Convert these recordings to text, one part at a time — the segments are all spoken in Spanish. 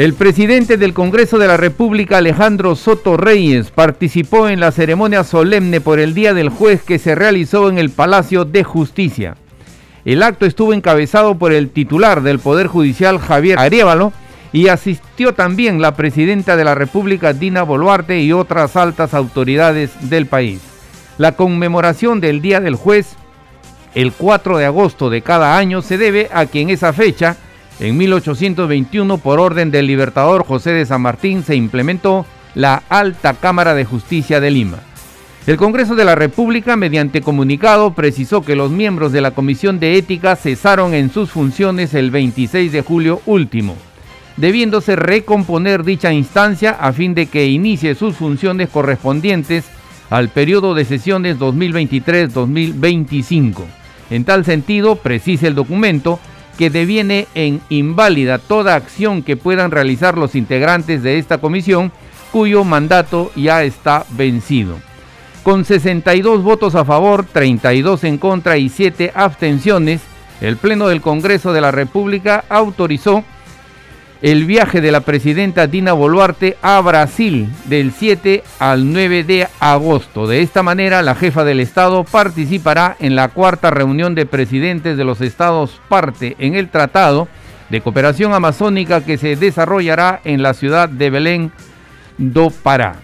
El presidente del Congreso de la República, Alejandro Soto Reyes, participó en la ceremonia solemne por el Día del Juez que se realizó en el Palacio de Justicia. El acto estuvo encabezado por el titular del Poder Judicial, Javier Arevalo, y asistió también la presidenta de la República, Dina Boluarte, y otras altas autoridades del país. La conmemoración del Día del Juez, el 4 de agosto de cada año, se debe a que en esa fecha, en 1821, por orden del libertador José de San Martín, se implementó la Alta Cámara de Justicia de Lima. El Congreso de la República, mediante comunicado, precisó que los miembros de la Comisión de Ética cesaron en sus funciones el 26 de julio último, debiéndose recomponer dicha instancia a fin de que inicie sus funciones correspondientes al periodo de sesiones 2023-2025. En tal sentido, precisa el documento, que deviene en inválida toda acción que puedan realizar los integrantes de esta comisión cuyo mandato ya está vencido. Con 62 votos a favor, 32 en contra y 7 abstenciones, el Pleno del Congreso de la República autorizó el viaje de la presidenta Dina Boluarte a Brasil del 7 al 9 de agosto. De esta manera, la jefa del Estado participará en la cuarta reunión de presidentes de los estados parte en el Tratado de Cooperación Amazónica que se desarrollará en la ciudad de Belén do Pará.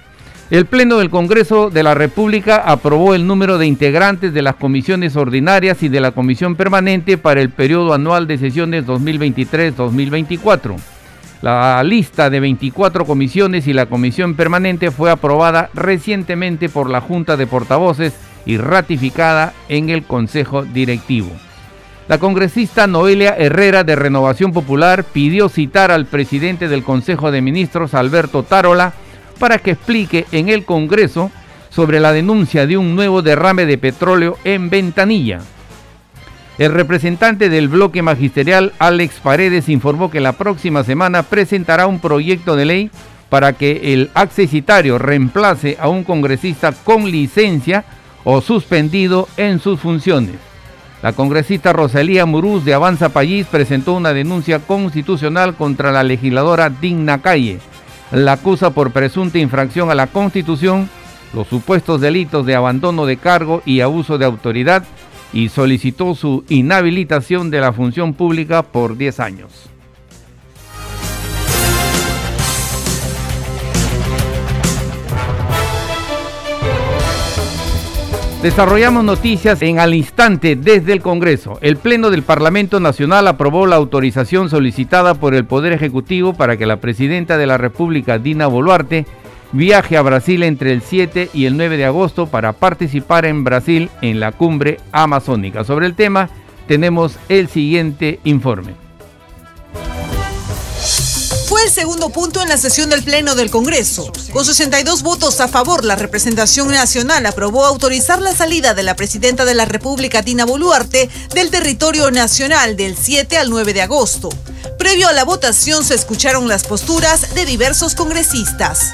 El Pleno del Congreso de la República aprobó el número de integrantes de las comisiones ordinarias y de la comisión permanente para el periodo anual de sesiones 2023-2024. La lista de 24 comisiones y la comisión permanente fue aprobada recientemente por la Junta de Portavoces y ratificada en el Consejo Directivo. La congresista Noelia Herrera de Renovación Popular pidió citar al presidente del Consejo de Ministros, Alberto Tarola, para que explique en el Congreso sobre la denuncia de un nuevo derrame de petróleo en Ventanilla. El representante del bloque magisterial, Alex Paredes, informó que la próxima semana presentará un proyecto de ley para que el accesitario reemplace a un congresista con licencia o suspendido en sus funciones. La congresista Rosalía Muruz de Avanza País presentó una denuncia constitucional contra la legisladora Digna Calle. La acusa por presunta infracción a la Constitución, los supuestos delitos de abandono de cargo y abuso de autoridad y solicitó su inhabilitación de la función pública por 10 años. Desarrollamos noticias en al instante desde el Congreso. El Pleno del Parlamento Nacional aprobó la autorización solicitada por el Poder Ejecutivo para que la Presidenta de la República, Dina Boluarte, viaje a Brasil entre el 7 y el 9 de agosto para participar en Brasil en la cumbre amazónica. Sobre el tema tenemos el siguiente informe. Fue el segundo punto en la sesión del Pleno del Congreso. Con 62 votos a favor, la representación nacional aprobó autorizar la salida de la presidenta de la República, Dina Boluarte, del territorio nacional del 7 al 9 de agosto. Previo a la votación se escucharon las posturas de diversos congresistas.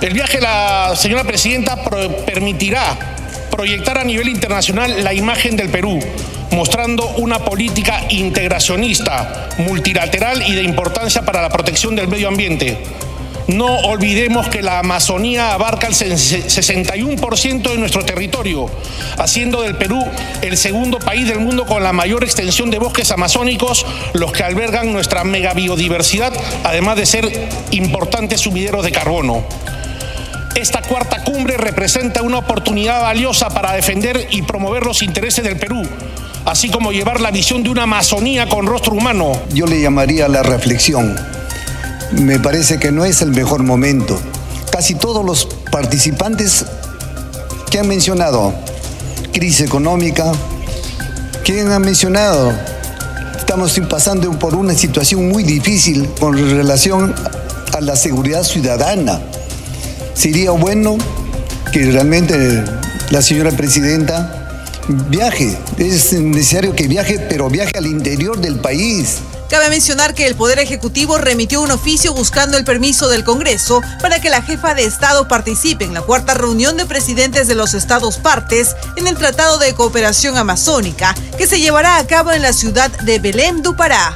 El viaje de la señora presidenta permitirá proyectar a nivel internacional la imagen del Perú, mostrando una política integracionista, multilateral y de importancia para la protección del medio ambiente. No olvidemos que la Amazonía abarca el 61% de nuestro territorio, haciendo del Perú el segundo país del mundo con la mayor extensión de bosques amazónicos, los que albergan nuestra megabiodiversidad, además de ser importantes sumideros de carbono. Esta cuarta cumbre representa una oportunidad valiosa para defender y promover los intereses del Perú, así como llevar la visión de una Amazonía con rostro humano. Yo le llamaría la reflexión. Me parece que no es el mejor momento. Casi todos los participantes que han mencionado crisis económica, ¿quién ha mencionado? Estamos pasando por una situación muy difícil con relación a la seguridad ciudadana sería bueno que realmente la señora presidenta viaje. Es necesario que viaje, pero viaje al interior del país. Cabe mencionar que el Poder Ejecutivo remitió un oficio buscando el permiso del Congreso para que la jefa de Estado participe en la cuarta reunión de presidentes de los estados partes en el Tratado de Cooperación Amazónica, que se llevará a cabo en la ciudad de Belém do Pará.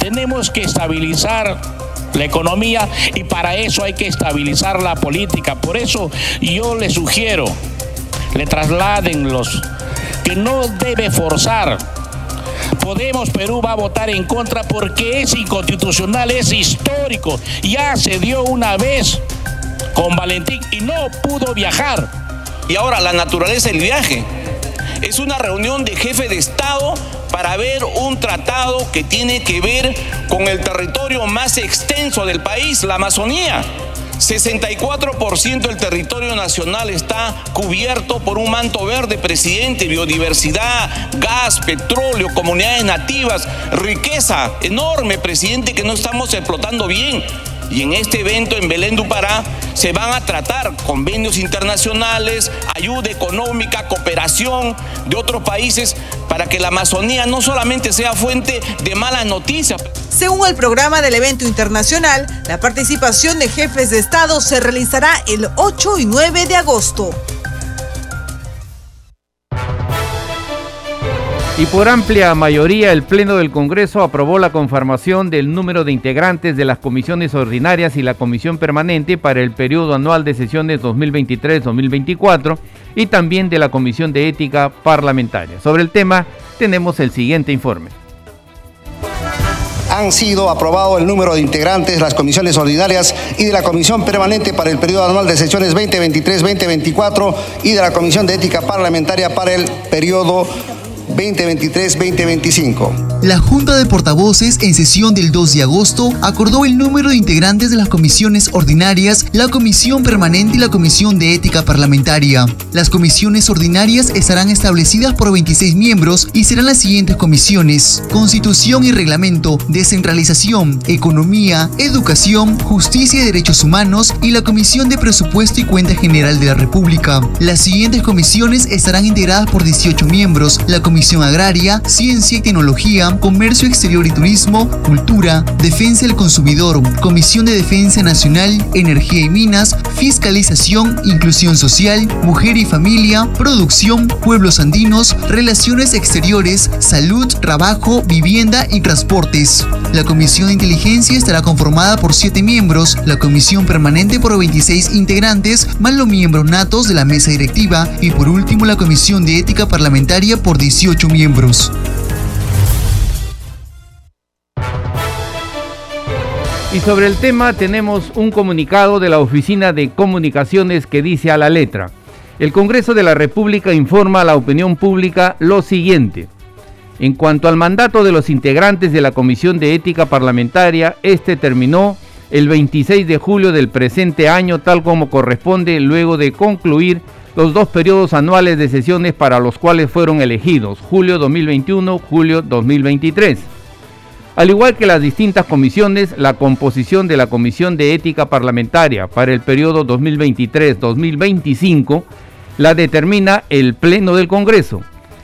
Tenemos que estabilizar la economía y para eso hay que estabilizar la política. Por eso yo le sugiero, le trasladen los que no debe forzar. Podemos Perú va a votar en contra porque es inconstitucional, es histórico. Ya se dio una vez con Valentín y no pudo viajar. Y ahora la naturaleza del viaje. Es una reunión de jefe de Estado para ver un tratado que tiene que ver con el territorio más extenso del país, la Amazonía. 64% del territorio nacional está cubierto por un manto verde, presidente, biodiversidad, gas, petróleo, comunidades nativas, riqueza enorme, presidente, que no estamos explotando bien. Y en este evento en Belén do Pará se van a tratar convenios internacionales, ayuda económica, cooperación de otros países para que la Amazonía no solamente sea fuente de malas noticias. Según el programa del evento internacional, la participación de jefes de Estado se realizará el 8 y 9 de agosto. Y por amplia mayoría, el Pleno del Congreso aprobó la conformación del número de integrantes de las comisiones ordinarias y la comisión permanente para el periodo anual de sesiones 2023-2024 y también de la Comisión de Ética Parlamentaria. Sobre el tema, tenemos el siguiente informe han sido aprobado el número de integrantes de las comisiones ordinarias y de la comisión permanente para el periodo anual de sesiones 2023-2024 y de la comisión de ética parlamentaria para el periodo 2023-2025. La Junta de Portavoces en sesión del 2 de agosto acordó el número de integrantes de las comisiones ordinarias, la Comisión Permanente y la Comisión de Ética Parlamentaria. Las comisiones ordinarias estarán establecidas por 26 miembros y serán las siguientes comisiones: Constitución y Reglamento, Descentralización, Economía, Educación, Justicia y Derechos Humanos y la Comisión de Presupuesto y Cuenta General de la República. Las siguientes comisiones estarán integradas por 18 miembros, la Comisión Comisión Agraria, Ciencia y Tecnología, Comercio Exterior y Turismo, Cultura, Defensa del Consumidor, Comisión de Defensa Nacional, Energía y Minas, Fiscalización, Inclusión Social, Mujer y Familia, Producción, Pueblos Andinos, Relaciones Exteriores, Salud, Trabajo, Vivienda y Transportes. La Comisión de Inteligencia estará conformada por 7 miembros, la Comisión Permanente por 26 integrantes, más los miembros natos de la mesa directiva y por último la Comisión de Ética Parlamentaria por 18 miembros. Y sobre el tema tenemos un comunicado de la Oficina de Comunicaciones que dice a la letra, el Congreso de la República informa a la opinión pública lo siguiente. En cuanto al mandato de los integrantes de la Comisión de Ética Parlamentaria, este terminó el 26 de julio del presente año tal como corresponde luego de concluir los dos periodos anuales de sesiones para los cuales fueron elegidos, julio 2021, julio 2023. Al igual que las distintas comisiones, la composición de la Comisión de Ética Parlamentaria para el periodo 2023-2025 la determina el Pleno del Congreso.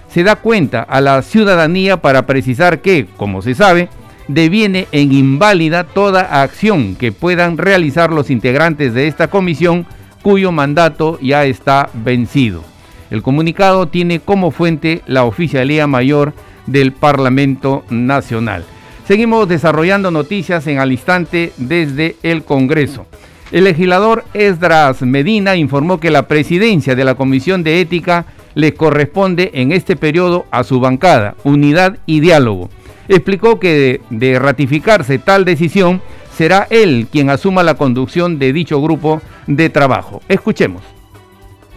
Se da cuenta a la ciudadanía para precisar que, como se sabe, deviene en inválida toda acción que puedan realizar los integrantes de esta comisión cuyo mandato ya está vencido. El comunicado tiene como fuente la Oficialía Mayor del Parlamento Nacional. Seguimos desarrollando noticias en al instante desde el Congreso. El legislador Esdras Medina informó que la presidencia de la Comisión de Ética le corresponde en este periodo a su bancada, Unidad y Diálogo. Explicó que de, ratificarse tal decisión, será él quien asuma la conducción de dicho grupo de trabajo. Escuchemos.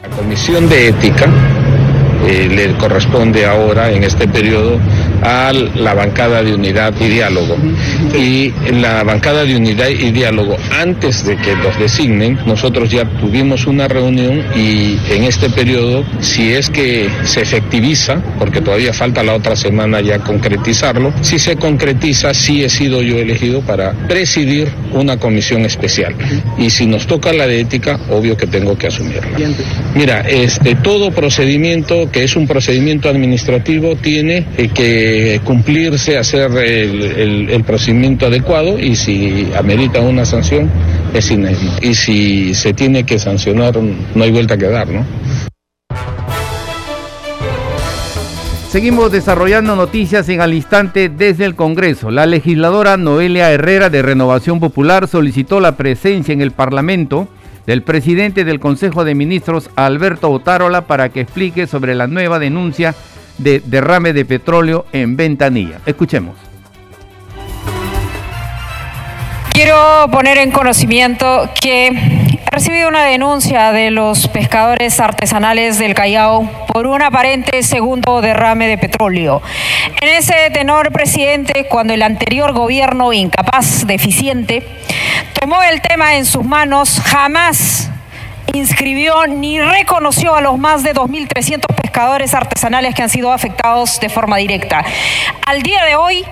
La Comisión de Ética eh, le corresponde ahora, en este periodo, a la bancada de unidad y diálogo. Y la bancada de unidad y diálogo, antes de que los designen, nosotros ya tuvimos una reunión y en este periodo, si es que se efectiviza, porque todavía falta la otra semana ya concretizarlo, si se concretiza, sí he sido yo elegido para presidir una comisión especial. Y si nos toca la de ética, obvio que tengo que asumirla. Mira, este, todo procedimiento que es un procedimiento administrativo tiene eh, cumplirse, hacer el, procedimiento adecuado y si amerita una sanción, es inevitable. Y si se tiene que sancionar, no hay vuelta que dar, ¿no? Seguimos desarrollando noticias en al instante desde el Congreso. La legisladora Noelia Herrera de Renovación Popular solicitó la presencia en el Parlamento del presidente del Consejo de Ministros, Alberto Otárola, para que explique sobre la nueva denuncia de derrame de petróleo en Ventanilla. Escuchemos. Quiero poner en conocimiento que he recibido una denuncia de los pescadores artesanales del Callao por un aparente segundo derrame de petróleo. En ese tenor, presidente, cuando el anterior gobierno incapaz, deficiente, tomó el tema en sus manos, jamás inscribió ni reconoció a los más de 2.300 pescadores artesanales que han sido afectados de forma directa. Al día de hoy,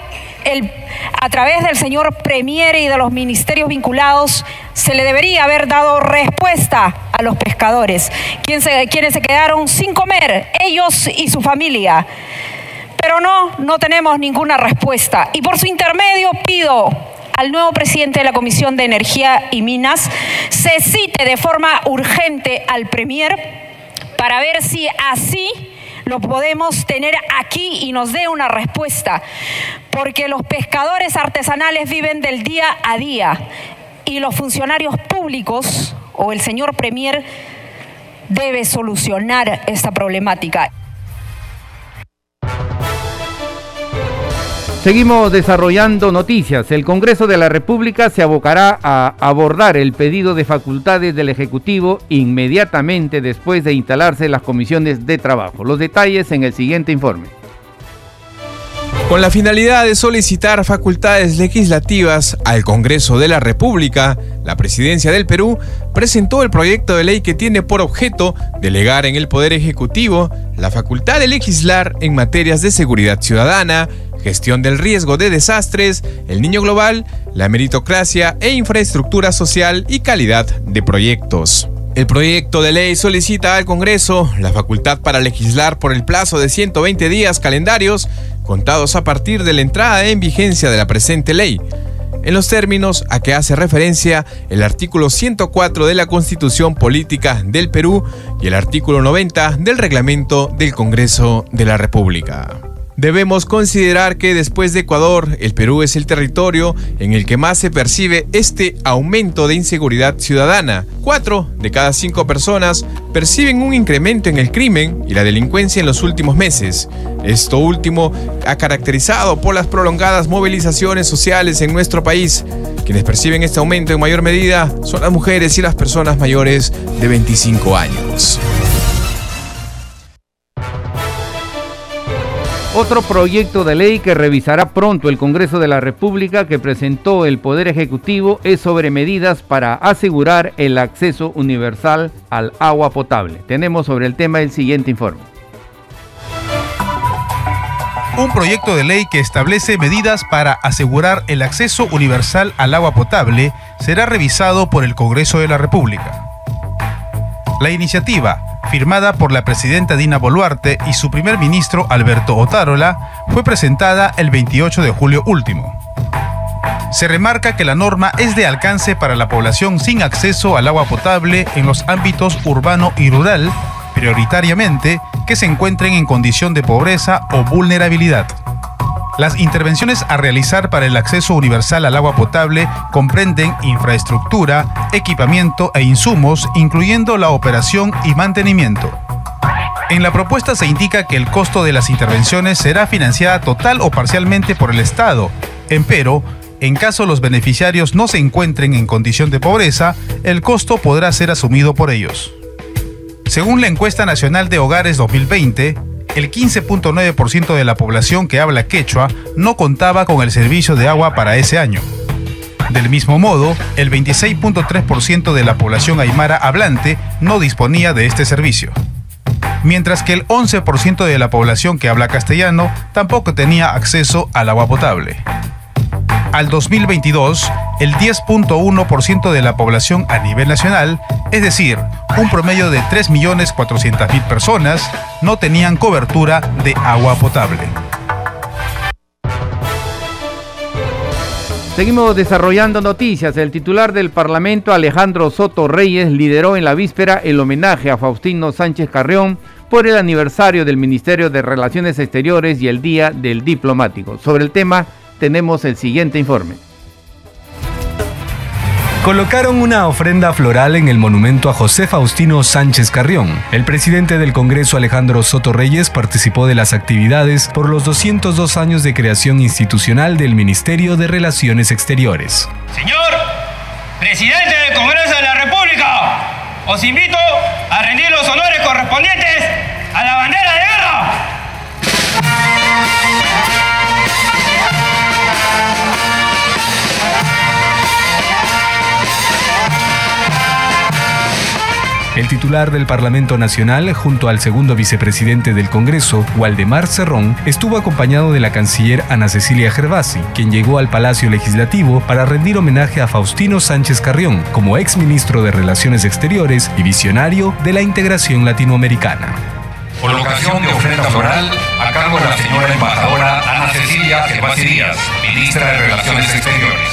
a través del señor Premier y de los ministerios vinculados, se le debería haber dado respuesta a los pescadores, quienes se quedaron sin comer, ellos y su familia. Pero no, no tenemos ninguna respuesta. Y por su intermedio pido al nuevo presidente de la Comisión de Energía y Minas se cite de forma urgente al Premier para ver si así lo podemos tener aquí y nos dé una respuesta, porque los pescadores artesanales viven del día a día y los funcionarios públicos o el señor Premier debe solucionar esta problemática. Seguimos desarrollando noticias. El Congreso de la República se abocará a abordar el pedido de facultades del Ejecutivo inmediatamente después de instalarse las comisiones de trabajo. Los detalles en el siguiente informe. Con la finalidad de solicitar facultades legislativas al Congreso de la República, la Presidencia del Perú presentó el proyecto de ley que tiene por objeto delegar en el Poder Ejecutivo la facultad de legislar en materias de seguridad ciudadana, gestión del riesgo de desastres, el niño global, la meritocracia e infraestructura social y calidad de proyectos. El proyecto de ley solicita al Congreso la facultad para legislar por el plazo de 120 días calendarios contados a partir de la entrada en vigencia de la presente ley, en los términos a que hace referencia el artículo 104 de la Constitución Política del Perú y el artículo 90 del Reglamento del Congreso de la República. Debemos considerar que después de Ecuador, el Perú es el territorio en el que más se percibe este aumento de inseguridad ciudadana. Cuatro de cada cinco personas perciben un incremento en el crimen y la delincuencia en los últimos meses. Esto último ha caracterizado por las prolongadas movilizaciones sociales en nuestro país. Quienes perciben este aumento en mayor medida son las mujeres y las personas mayores de 25 años. Otro proyecto de ley que revisará pronto el Congreso de la República que presentó el Poder Ejecutivo es sobre medidas para asegurar el acceso universal al agua potable. Tenemos sobre el tema el siguiente informe. Un proyecto de ley que establece medidas para asegurar el acceso universal al agua potable será revisado por el Congreso de la República. La iniciativa firmada por la presidenta Dina Boluarte y su primer ministro Alberto Otárola, fue presentada el 28 de julio último. Se remarca que la norma es de alcance para la población sin acceso al agua potable en los ámbitos urbano y rural, prioritariamente que se encuentren en condición de pobreza o vulnerabilidad. Las intervenciones a realizar para el acceso universal al agua potable comprenden infraestructura, equipamiento e insumos, incluyendo la operación y mantenimiento. En la propuesta se indica que el costo de las intervenciones será financiada total o parcialmente por el Estado, empero, en caso los beneficiarios no se encuentren en condición de pobreza, el costo podrá ser asumido por ellos. Según la encuesta nacional de hogares 2020, el 15.9% de la población que habla quechua no contaba con el servicio de agua para ese año. Del mismo modo, el 26.3% de la población aymara hablante no disponía de este servicio. Mientras que el 11% de la población que habla castellano tampoco tenía acceso al agua potable. Al 2022, el 10.1% de la población a nivel nacional, es decir, un promedio de 3.400.000 personas, no tenían cobertura de agua potable. Seguimos desarrollando noticias. El titular del Parlamento, Alejandro Soto Reyes, lideró en la víspera el homenaje a Faustino Sánchez Carrión por el aniversario del Ministerio de Relaciones Exteriores y el Día del Diplomático. Sobre el tema tenemos el siguiente informe. Colocaron una ofrenda floral en el monumento a José Faustino Sánchez Carrión. El presidente del Congreso Alejandro Soto Reyes participó de las actividades por los 202 años de creación institucional del Ministerio de Relaciones Exteriores. Señor presidente del Congreso de la República, os invito a rendir los honores correspondientes a la bandera de guerra. El titular del Parlamento Nacional, junto al segundo vicepresidente del Congreso, Waldemar Cerrón, estuvo acompañado de la canciller Ana Cecilia Gervasi, quien llegó al Palacio Legislativo para rendir homenaje a Faustino Sánchez Carrión como ex ministro de Relaciones Exteriores y visionario de la integración latinoamericana. Colocación de ofrenda floral a cargo de la señora embajadora Ana Cecilia Gervasi Díaz, ministra de Relaciones Exteriores.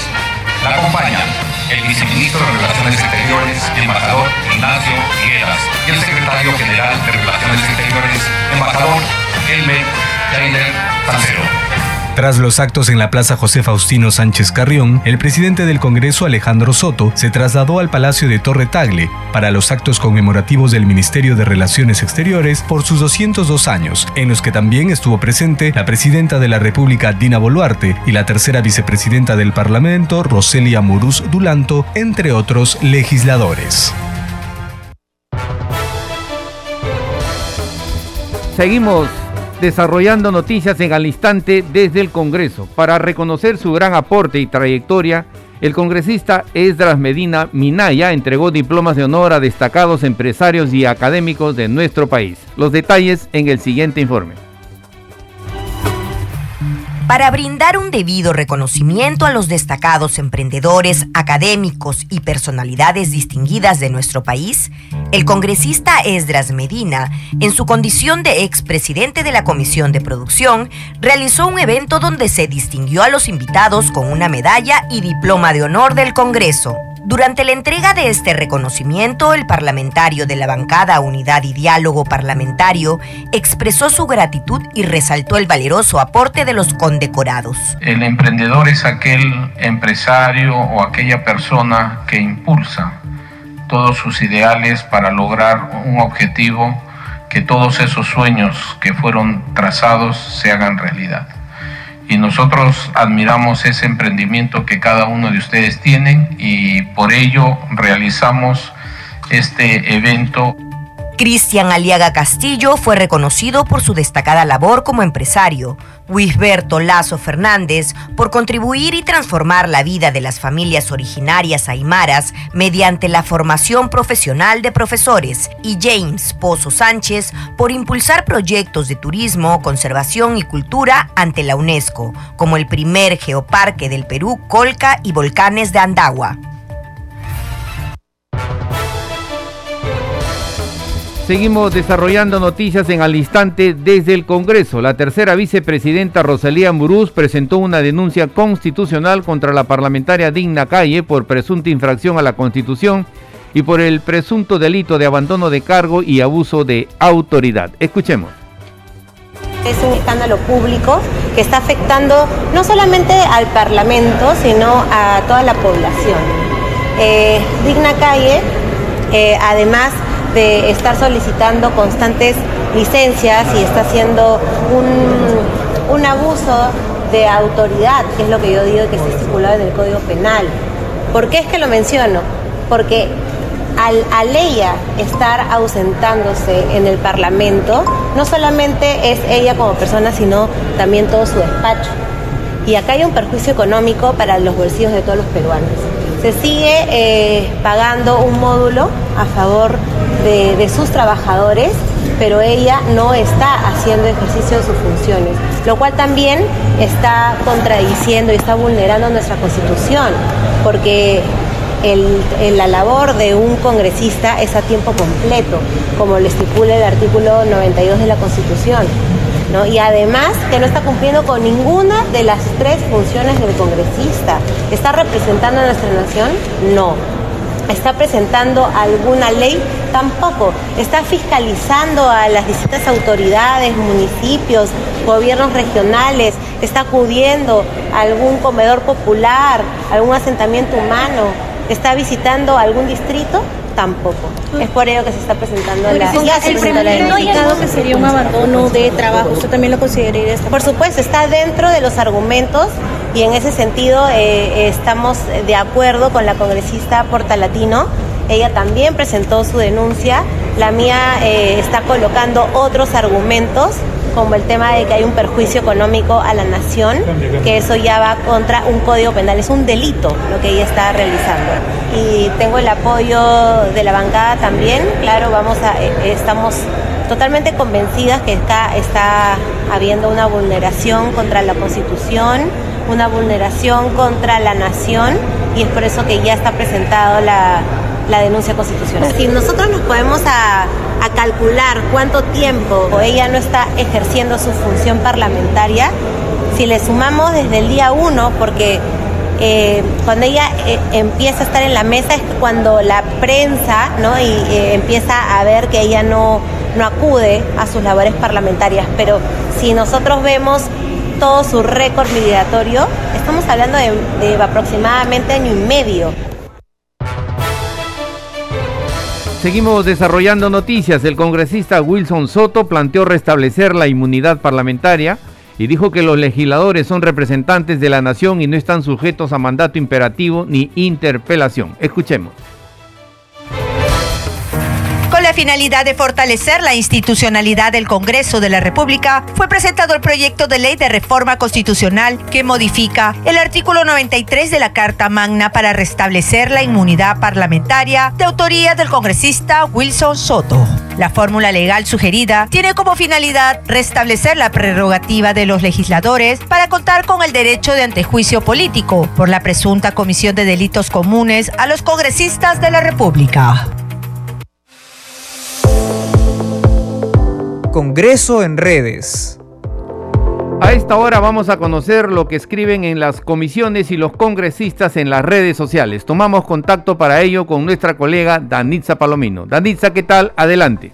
La acompañan el viceministro de Relaciones Exteriores, embajador Ignacio Figueras, y el secretario general de Relaciones Exteriores, embajador Elmer Jainer Tancero. Tras los actos en la Plaza José Faustino Sánchez Carrión, el presidente del Congreso Alejandro Soto se trasladó al Palacio de Torre Tagle para los actos conmemorativos del Ministerio de Relaciones Exteriores por sus 202 años, en los que también estuvo presente la presidenta de la República Dina Boluarte y la tercera vicepresidenta del Parlamento Roselia Muruz Dulanto, entre otros legisladores. Seguimos desarrollando noticias en al instante desde el Congreso. Para reconocer su gran aporte y trayectoria, el congresista Esdras Medina Minaya entregó diplomas de honor a destacados empresarios y académicos de nuestro país. Los detalles en el siguiente informe. Para brindar un debido reconocimiento a los destacados emprendedores, académicos y personalidades distinguidas de nuestro país, el congresista Esdras Medina, en su condición de expresidente de la Comisión de Producción, realizó un evento donde se distinguió a los invitados con una medalla y diploma de honor del Congreso. Durante la entrega de este reconocimiento, el parlamentario de la bancada Unidad y Diálogo Parlamentario expresó su gratitud y resaltó el valeroso aporte de los condecorados. El emprendedor es aquel empresario o aquella persona que impulsa todos sus ideales para lograr un objetivo, que todos esos sueños que fueron trazados se hagan realidad y nosotros admiramos ese emprendimiento que cada uno de ustedes tienen y por ello realizamos este evento. Cristian Aliaga Castillo fue reconocido por su destacada labor como empresario, Wisberto Lazo Fernández por contribuir y transformar la vida de las familias originarias aymaras mediante la formación profesional de profesores y James Pozo Sánchez por impulsar proyectos de turismo, conservación y cultura ante la UNESCO, como el primer geoparque del Perú, Colca y Volcanes de Andagua. Seguimos desarrollando noticias en al instante desde el Congreso. La tercera vicepresidenta Rosalía Muruz presentó una denuncia constitucional contra la parlamentaria Digna Calle por presunta infracción a la Constitución y por el presunto delito de abandono de cargo y abuso de autoridad. Escuchemos. Es un escándalo público que está afectando no solamente al Parlamento, sino a toda la población. Eh, Digna Calle, eh, además, de estar solicitando constantes licencias y está haciendo un, abuso de autoridad, que es lo que yo digo que está estipulado en el Código Penal. ¿Por qué es que lo menciono? Porque al, al ella estar ausentándose en el Parlamento, no solamente es ella como persona, sino también todo su despacho. Y acá hay un perjuicio económico para los bolsillos de todos los peruanos se sigue eh, pagando un módulo a favor de, sus trabajadores pero ella no está haciendo ejercicio de sus funciones, lo cual también está contradiciendo y está vulnerando nuestra constitución, porque la labor de un congresista es a tiempo completo, como lo estipula el artículo 92 de la Constitución. Y además que no está cumpliendo con ninguna de las tres funciones del congresista. ¿Está representando a nuestra nación? No. ¿Está presentando alguna ley? Tampoco. ¿Está fiscalizando a las distintas autoridades, municipios, gobiernos regionales? ¿Está acudiendo a algún comedor popular, algún asentamiento humano? ¿Está visitando algún distrito? tampoco. Es por ello que se está presentando la... Ya se el primer que sería un abandono de trabajo, ¿usted también lo consideraría? Por supuesto, está dentro de los argumentos y en ese sentido eh, estamos de acuerdo con la congresista Portalatino. Ella también presentó su denuncia. La mía eh, está colocando otros argumentos como el tema de que hay un perjuicio económico a la nación, que eso ya va contra un código penal, es un delito lo que ella está realizando. Y tengo el apoyo de la bancada también, claro, vamos a, eh, estamos totalmente convencidas que acá está habiendo una vulneración contra la Constitución, una vulneración contra la nación y es por eso que ya está presentado la, la denuncia constitucional. Si nosotros nos podemos a, calcular cuánto tiempo ella no está ejerciendo su función parlamentaria, si le sumamos desde el día uno, porque eh, cuando ella eh, empieza a estar en la mesa es cuando la prensa ¿no? y eh, empieza a ver que ella no, no acude a sus labores parlamentarias. Pero si nosotros vemos todo su récord migratorio, estamos hablando de, de aproximadamente año y medio. Seguimos desarrollando noticias. El congresista Wilson Soto planteó restablecer la inmunidad parlamentaria y dijo que los legisladores son representantes de la nación y no están sujetos a mandato imperativo ni interpelación. Escuchemos. Con la finalidad de fortalecer la institucionalidad del Congreso de la República, fue presentado el proyecto de ley de reforma constitucional que modifica el artículo 93 de la Carta Magna para restablecer la inmunidad parlamentaria de autoría del congresista Wilson Soto. La fórmula legal sugerida tiene como finalidad restablecer la prerrogativa de los legisladores para contar con el derecho de antejuicio político por la presunta comisión de delitos comunes a los congresistas de la República. Congreso en redes. A esta hora vamos a conocer lo que escriben en las comisiones y los congresistas en las redes sociales. Tomamos contacto para ello con nuestra colega Danitza Palomino. Danitza, ¿qué tal? Adelante.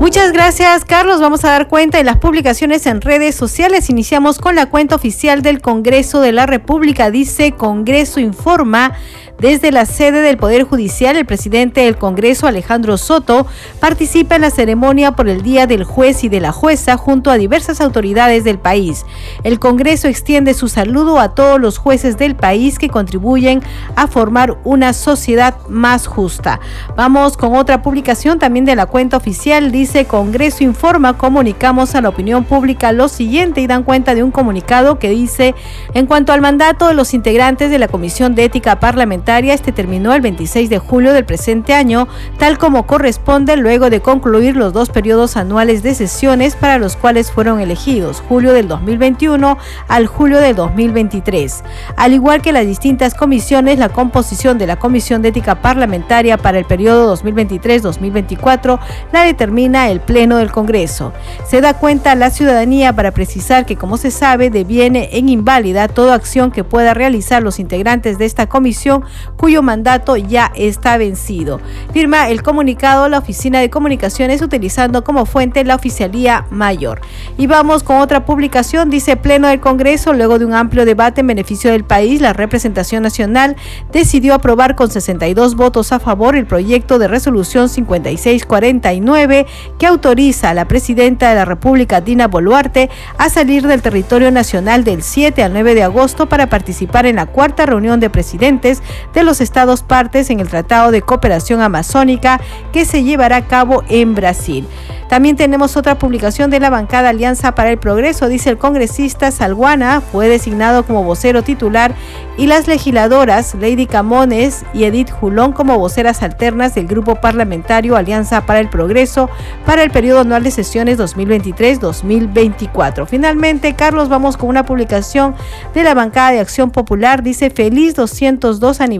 Muchas gracias, Carlos. Vamos a dar cuenta de las publicaciones en redes sociales. Iniciamos con la cuenta oficial del Congreso de la República. Dice Congreso Informa desde la sede del Poder Judicial, el presidente del Congreso, Alejandro Soto, participa en la ceremonia por el Día del Juez y de la Jueza junto a diversas autoridades del país. El Congreso extiende su saludo a todos los jueces del país que contribuyen a formar una sociedad más justa. Vamos con otra publicación también de la cuenta oficial. Dice Congreso informa, comunicamos a la opinión pública lo siguiente y dan cuenta de un comunicado que dice, en cuanto al mandato de los integrantes de la Comisión de Ética Parlamentaria, este terminó el 26 de julio del presente año, tal como corresponde luego de concluir los dos periodos anuales de sesiones para los cuales fueron elegidos, julio del 2021 al julio del 2023. Al igual que las distintas comisiones, la composición de la Comisión de Ética Parlamentaria para el periodo 2023-2024 la determina el Pleno del Congreso. Se da cuenta la ciudadanía para precisar que, como se sabe, deviene en inválida toda acción que pueda realizar los integrantes de esta comisión cuyo mandato ya está vencido. Firma el comunicado la Oficina de Comunicaciones utilizando como fuente la Oficialía Mayor. Y vamos con otra publicación, dice Pleno del Congreso, luego de un amplio debate en beneficio del país, la representación nacional decidió aprobar con 62 votos a favor el proyecto de resolución 5649 que autoriza a la presidenta de la República, Dina Boluarte, a salir del territorio nacional del 7 al 9 de agosto para participar en la cuarta reunión de presidentes de los estados partes en el Tratado de Cooperación Amazónica que se llevará a cabo en Brasil. También tenemos otra publicación de la bancada Alianza para el Progreso. Dice el congresista Salguana fue designado como vocero titular y las legisladoras Lady Camones y Edith Julón como voceras alternas del grupo parlamentario Alianza para el Progreso para el periodo anual de sesiones 2023-2024. Finalmente, Carlos, vamos con una publicación de la bancada de Acción Popular. Dice feliz 202 aniversario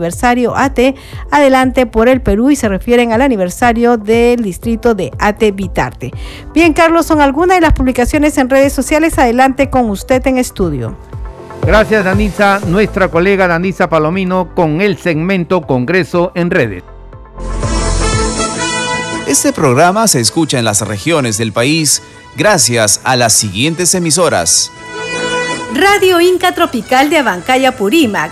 AT, adelante por el Perú y se refieren al aniversario del distrito de AT Vitarte. Bien, Carlos, son algunas de las publicaciones en redes sociales. Adelante con usted en estudio. Gracias, Danisa. Nuestra colega Danisa Palomino con el segmento Congreso en redes. Este programa se escucha en las regiones del país gracias a las siguientes emisoras. Radio Inca Tropical de Abancaya Purímac,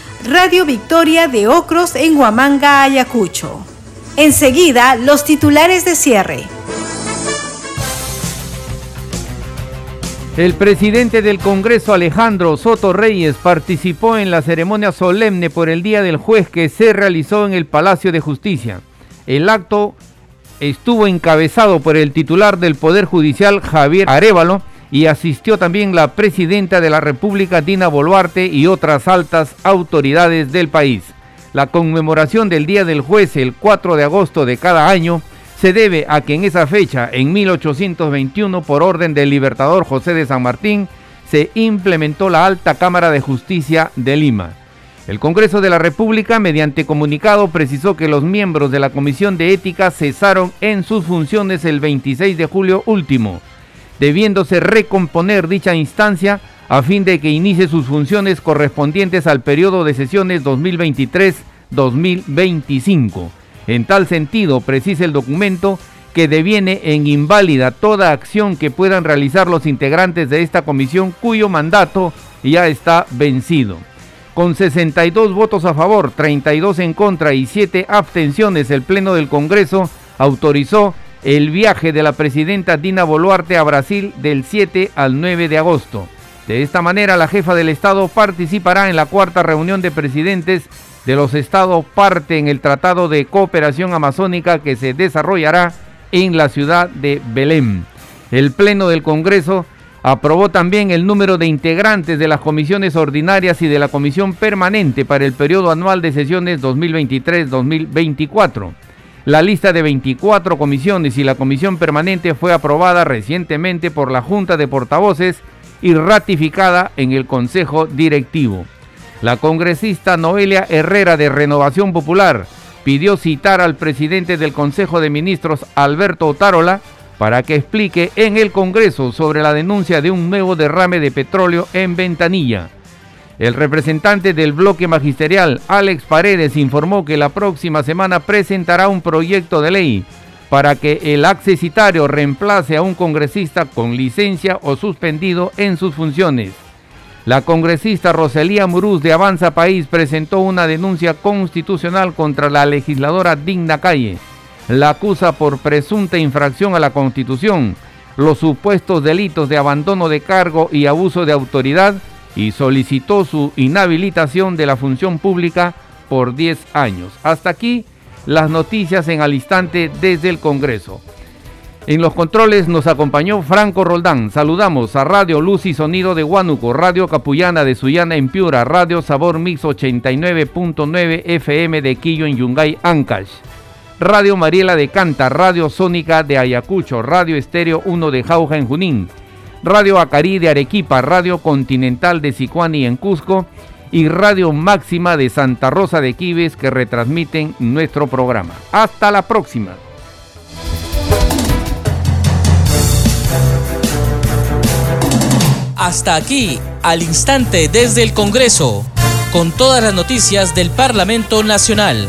Radio Victoria de Ocros en Huamanga, Ayacucho. Enseguida, los titulares de cierre. El presidente del Congreso, Alejandro Soto Reyes, participó en la ceremonia solemne por el Día del Juez que se realizó en el Palacio de Justicia. El acto estuvo encabezado por el titular del Poder Judicial, Javier Arevalo, y asistió también la presidenta de la República, Dina Boluarte, y otras altas autoridades del país. La conmemoración del Día del Juez, el 4 de agosto de cada año, se debe a que en esa fecha, en 1821, por orden del libertador José de San Martín, se implementó la Alta Cámara de Justicia de Lima. El Congreso de la República, mediante comunicado, precisó que los miembros de la Comisión de Ética cesaron en sus funciones el 26 de julio último debiéndose recomponer dicha instancia a fin de que inicie sus funciones correspondientes al periodo de sesiones 2023-2025. En tal sentido, precisa el documento que deviene en inválida toda acción que puedan realizar los integrantes de esta comisión cuyo mandato ya está vencido. Con 62 votos a favor, 32 en contra y 7 abstenciones, el Pleno del Congreso autorizó el viaje de la presidenta Dina Boluarte a Brasil del 7 al 9 de agosto. De esta manera, la jefa del Estado participará en la cuarta reunión de presidentes de los estados parte en el Tratado de Cooperación Amazónica que se desarrollará en la ciudad de Belém. El Pleno del Congreso aprobó también el número de integrantes de las comisiones ordinarias y de la comisión permanente para el periodo anual de sesiones 2023-2024. La lista de 24 comisiones y la comisión permanente fue aprobada recientemente por la Junta de Portavoces y ratificada en el Consejo Directivo. La congresista Noelia Herrera de Renovación Popular pidió citar al presidente del Consejo de Ministros, Alberto Otárola, para que explique en el Congreso sobre la denuncia de un nuevo derrame de petróleo en Ventanilla. El representante del bloque magisterial, Alex Paredes, informó que la próxima semana presentará un proyecto de ley para que el accesitario reemplace a un congresista con licencia o suspendido en sus funciones. La congresista Roselía Muruz de Avanza País presentó una denuncia constitucional contra la legisladora Digna Calle. La acusa por presunta infracción a la Constitución, los supuestos delitos de abandono de cargo y abuso de autoridad y solicitó su inhabilitación de la función pública por 10 años. Hasta aquí las noticias en al instante desde el Congreso. En los controles nos acompañó Franco Roldán. Saludamos a Radio Luz y Sonido de Huánuco, Radio Capullana de Sullana en Piura, Radio Sabor Mix 89.9 FM de Quillo en Yungay, Ancash. Radio Mariela de Canta, Radio Sónica de Ayacucho, Radio Estéreo 1 de Jauja en Junín, Radio Acarí de Arequipa, Radio Continental de Sicuani en Cusco y Radio Máxima de Santa Rosa de Quives que retransmiten nuestro programa. Hasta la próxima. Hasta aquí, al instante desde el Congreso, con todas las noticias del Parlamento Nacional.